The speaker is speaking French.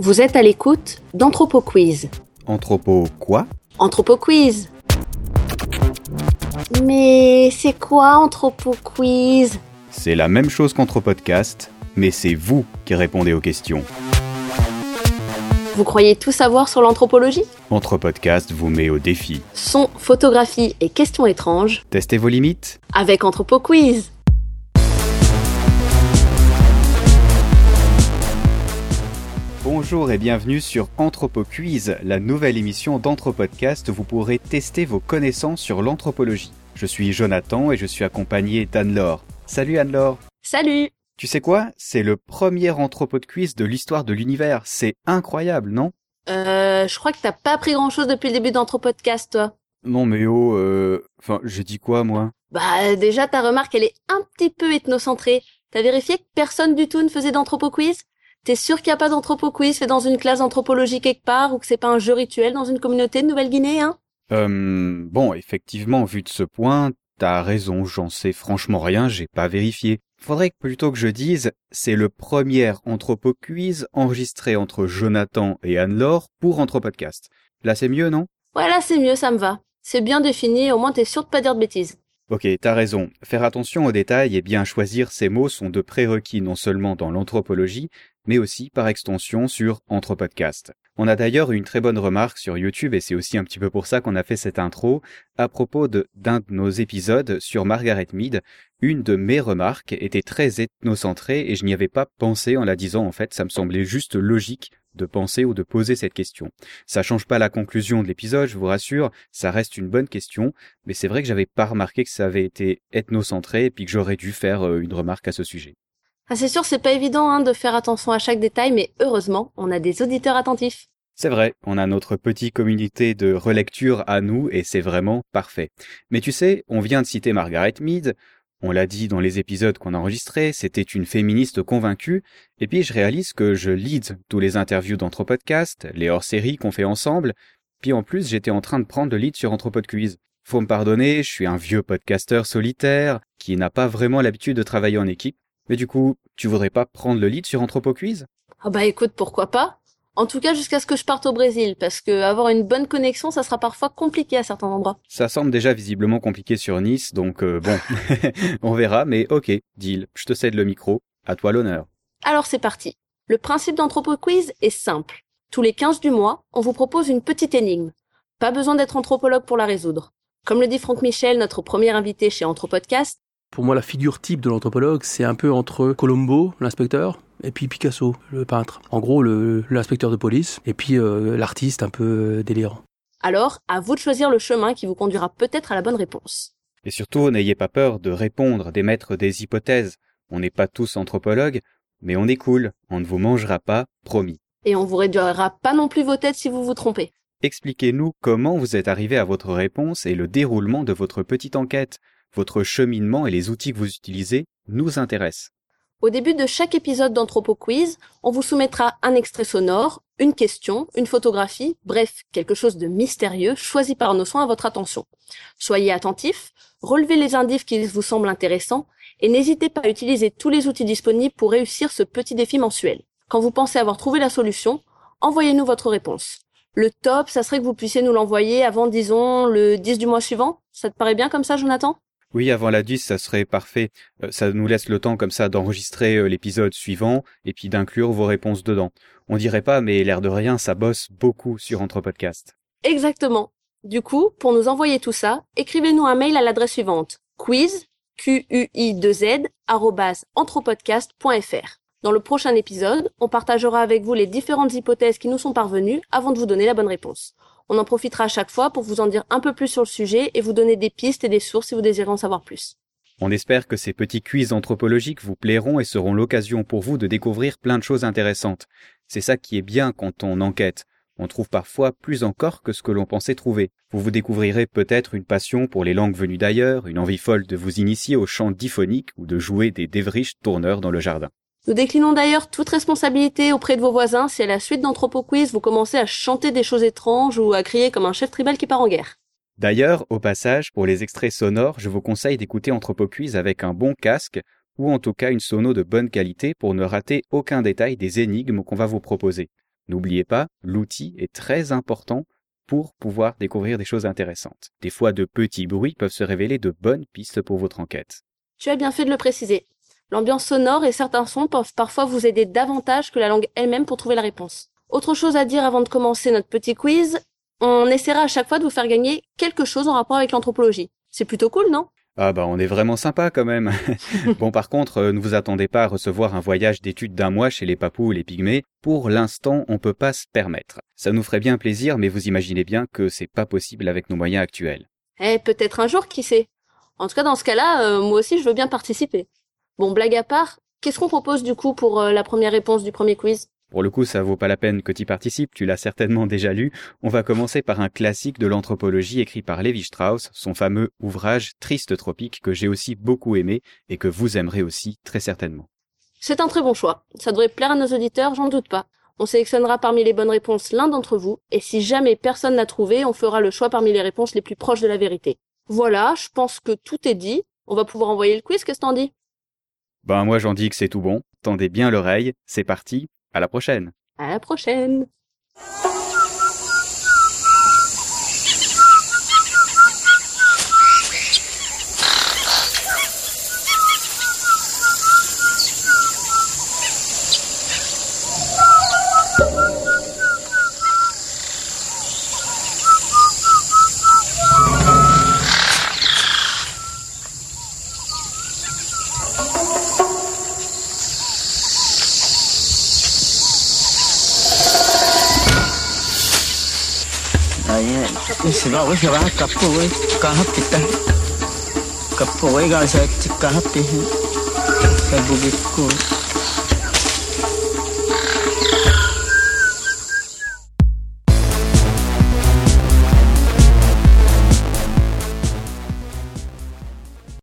Vous êtes à l'écoute d'Anthropo Quiz. Anthropo quoi? Anthropo Quiz. Mais c'est quoi Anthropo Quiz C'est la même chose qu'Anthropodcast, mais c'est vous qui répondez aux questions. Vous croyez tout savoir sur l'anthropologie? Anthropodcast vous met au défi. Son, photographie et questions étranges Testez vos limites avec Anthropo Quiz. Bonjour et bienvenue sur AnthropoQuiz, la nouvelle émission d'Anthropodcast où vous pourrez tester vos connaissances sur l'anthropologie. Je suis Jonathan et je suis accompagné d'Anne-Laure. Salut Anne-Laure Salut Tu sais quoi? C'est le premier Anthropodquiz de l'histoire de l'univers. C'est incroyable, non? Euh, je crois que t'as pas appris grand chose depuis le début d'Anthropodcast, toi. Non mais oh, euh... Enfin, j'ai dit quoi moi? Bah, déjà, ta remarque, elle est un petit peu ethnocentrée. T'as vérifié que personne du tout ne faisait d'Anthropo Quiz T'es sûr qu'il n'y a pas d'Anthropo Quiz fait dans une classe d'anthropologie quelque part ou que c'est pas un jeu rituel dans une communauté de Nouvelle-Guinée, hein? Euh... Bon, effectivement, vu de ce point, t'as raison, j'en sais franchement rien, j'ai pas vérifié. Faudrait que plutôt que je dise, c'est le premier Anthropoquiz enregistré entre Jonathan et Anne-Laure pour Anthropodcast. Là c'est mieux, non? Ouais, là, c'est mieux, ça me va. C'est bien défini, au moins t'es sûr de pas dire de bêtises. Ok, t'as raison. Faire attention aux détails et bien choisir ces mots sont de prérequis non seulement dans l'anthropologie, mais aussi par extension sur Anthropodcast. On a d'ailleurs eu une très bonne remarque sur YouTube et c'est aussi un petit peu pour ça qu'on a fait cette intro à propos de d'un de nos épisodes sur Margaret Mead. Une de mes remarques était très ethnocentrée et je n'y avais pas pensé en la disant en fait, ça me semblait juste logique de penser ou de poser cette question. Ça change pas la conclusion de l'épisode, je vous rassure, ça reste une bonne question, mais c'est vrai que j'avais pas remarqué que ça avait été ethnocentré et puis que j'aurais dû faire euh, une remarque à ce sujet. Ah, c'est sûr, c'est pas évident hein, de faire attention à chaque détail, mais heureusement, on a des auditeurs attentifs. C'est vrai, on a notre petite communauté de relecture à nous et c'est vraiment parfait. Mais tu sais, on vient de citer Margaret Mead, on l'a dit dans les épisodes qu'on a enregistrés, c'était une féministe convaincue, et puis je réalise que je lead tous les interviews d'Anthropodcast, les hors-séries qu'on fait ensemble, puis en plus j'étais en train de prendre le lead sur Anthropodquiz. Faut me pardonner, je suis un vieux podcasteur solitaire, qui n'a pas vraiment l'habitude de travailler en équipe, mais du coup, tu voudrais pas prendre le lead sur Anthropoquiz? Ah bah écoute, pourquoi pas? En tout cas, jusqu'à ce que je parte au Brésil, parce que avoir une bonne connexion, ça sera parfois compliqué à certains endroits. Ça semble déjà visiblement compliqué sur Nice, donc euh, bon, on verra, mais ok, deal, je te cède le micro, à toi l'honneur. Alors c'est parti. Le principe d'Anthropo Quiz est simple. Tous les 15 du mois, on vous propose une petite énigme. Pas besoin d'être anthropologue pour la résoudre. Comme le dit Franck Michel, notre premier invité chez Anthropodcast, Pour moi, la figure type de l'anthropologue, c'est un peu entre Colombo, l'inspecteur, et puis Picasso, le peintre. En gros, le- l'inspecteur de police, et puis euh, l'artiste un peu euh, délirant. alors à vous de choisir le chemin qui vous conduira peut-être à la bonne réponse. Et surtout, n'ayez pas peur de répondre, d'émettre des hypothèses. On n'est pas tous anthropologues, mais on est cool, on ne vous mangera pas, promis. Et on vous réduira pas non plus vos têtes si vous vous trompez. Expliquez-nous comment vous êtes arrivé à votre réponse et le déroulement de votre petite enquête. Votre cheminement et les outils que vous utilisez nous intéressent. Au début de chaque épisode d'Anthropo Quiz, on vous soumettra un extrait sonore, une question, une photographie, bref, quelque chose de mystérieux choisi par nos soins à votre attention. Soyez attentifs, relevez les indices qui vous semblent intéressants et n'hésitez pas à utiliser tous les outils disponibles pour réussir ce petit défi mensuel. Quand vous pensez avoir trouvé la solution, envoyez-nous votre réponse. Le top, ça serait que vous puissiez nous l'envoyer avant, disons, le 10 du mois suivant? Ça te paraît bien comme ça, Jonathan? Oui, avant la 10, ça serait parfait. Euh, Ça nous laisse le temps comme ça d'enregistrer euh, l'épisode suivant et puis d'inclure vos réponses dedans. On dirait pas, mais l'air de rien, ça bosse beaucoup sur Anthropodcast. Exactement. Du coup, pour nous envoyer tout ça, écrivez-nous un mail à l'adresse suivante quiz q u i 2 z. Dans le prochain épisode, on partagera avec vous les différentes hypothèses qui nous sont parvenues avant de vous donner la bonne réponse. On en profitera à chaque fois pour vous en dire un peu plus sur le sujet et vous donner des pistes et des sources si vous désirez en savoir plus. On espère que ces petits quiz anthropologiques vous plairont et seront l'occasion pour vous de découvrir plein de choses intéressantes. C'est ça qui est bien quand on enquête. On trouve parfois plus encore que ce que l'on pensait trouver. Vous vous découvrirez peut-être une passion pour les langues venues d'ailleurs, une envie folle de vous initier au chant diphonique ou de jouer des dévriches tourneurs dans le jardin. Nous déclinons d'ailleurs toute responsabilité auprès de vos voisins si à la suite d'Anthropo Quiz vous commencez à chanter des choses étranges ou à crier comme un chef tribal qui part en guerre. D'ailleurs, au passage, pour les extraits sonores, je vous conseille d'écouter Anthropoquiz avec un bon casque ou en tout cas une sono de bonne qualité pour ne rater aucun détail des énigmes qu'on va vous proposer. N'oubliez pas, l'outil est très important pour pouvoir découvrir des choses intéressantes. Des fois, de petits bruits peuvent se révéler de bonnes pistes pour votre enquête. Tu as bien fait de le préciser. L'ambiance sonore et certains sons peuvent parfois vous aider davantage que la langue elle-même pour trouver la réponse. Autre chose à dire avant de commencer notre petit quiz, on essaiera à chaque fois de vous faire gagner quelque chose en rapport avec l'anthropologie. C'est plutôt cool, non? Ah bah on est vraiment sympa quand même. bon par contre, euh, ne vous attendez pas à recevoir un voyage d'études d'un mois chez les papous ou les pygmées. Pour l'instant, on peut pas se permettre. Ça nous ferait bien plaisir, mais vous imaginez bien que c'est pas possible avec nos moyens actuels. Eh, peut-être un jour, qui sait? En tout cas, dans ce cas-là, euh, moi aussi, je veux bien participer. Bon, blague à part, qu'est-ce qu'on propose du coup pour euh, la première réponse du premier quiz? Pour le coup, ça vaut pas la peine que tu participes, tu l'as certainement déjà lu. On va commencer par un classique de l'anthropologie écrit par Lévi Strauss, son fameux ouvrage Triste tropique que j'ai aussi beaucoup aimé et que vous aimerez aussi très certainement. C'est un très bon choix. Ça devrait plaire à nos auditeurs, j'en doute pas. On sélectionnera parmi les bonnes réponses l'un d'entre vous, et si jamais personne n'a trouvé, on fera le choix parmi les réponses les plus proches de la vérité. Voilà, je pense que tout est dit. On va pouvoir envoyer le quiz, qu'est-ce que t'en dis? Ben moi j'en dis que c'est tout bon. Tendez bien l'oreille, c'est parti, à la prochaine. À la prochaine. सिवा सिवा कप्पो वे कहाँ पिता है? कप्पो वे गाड़ साथ कहाँ पे है? सबको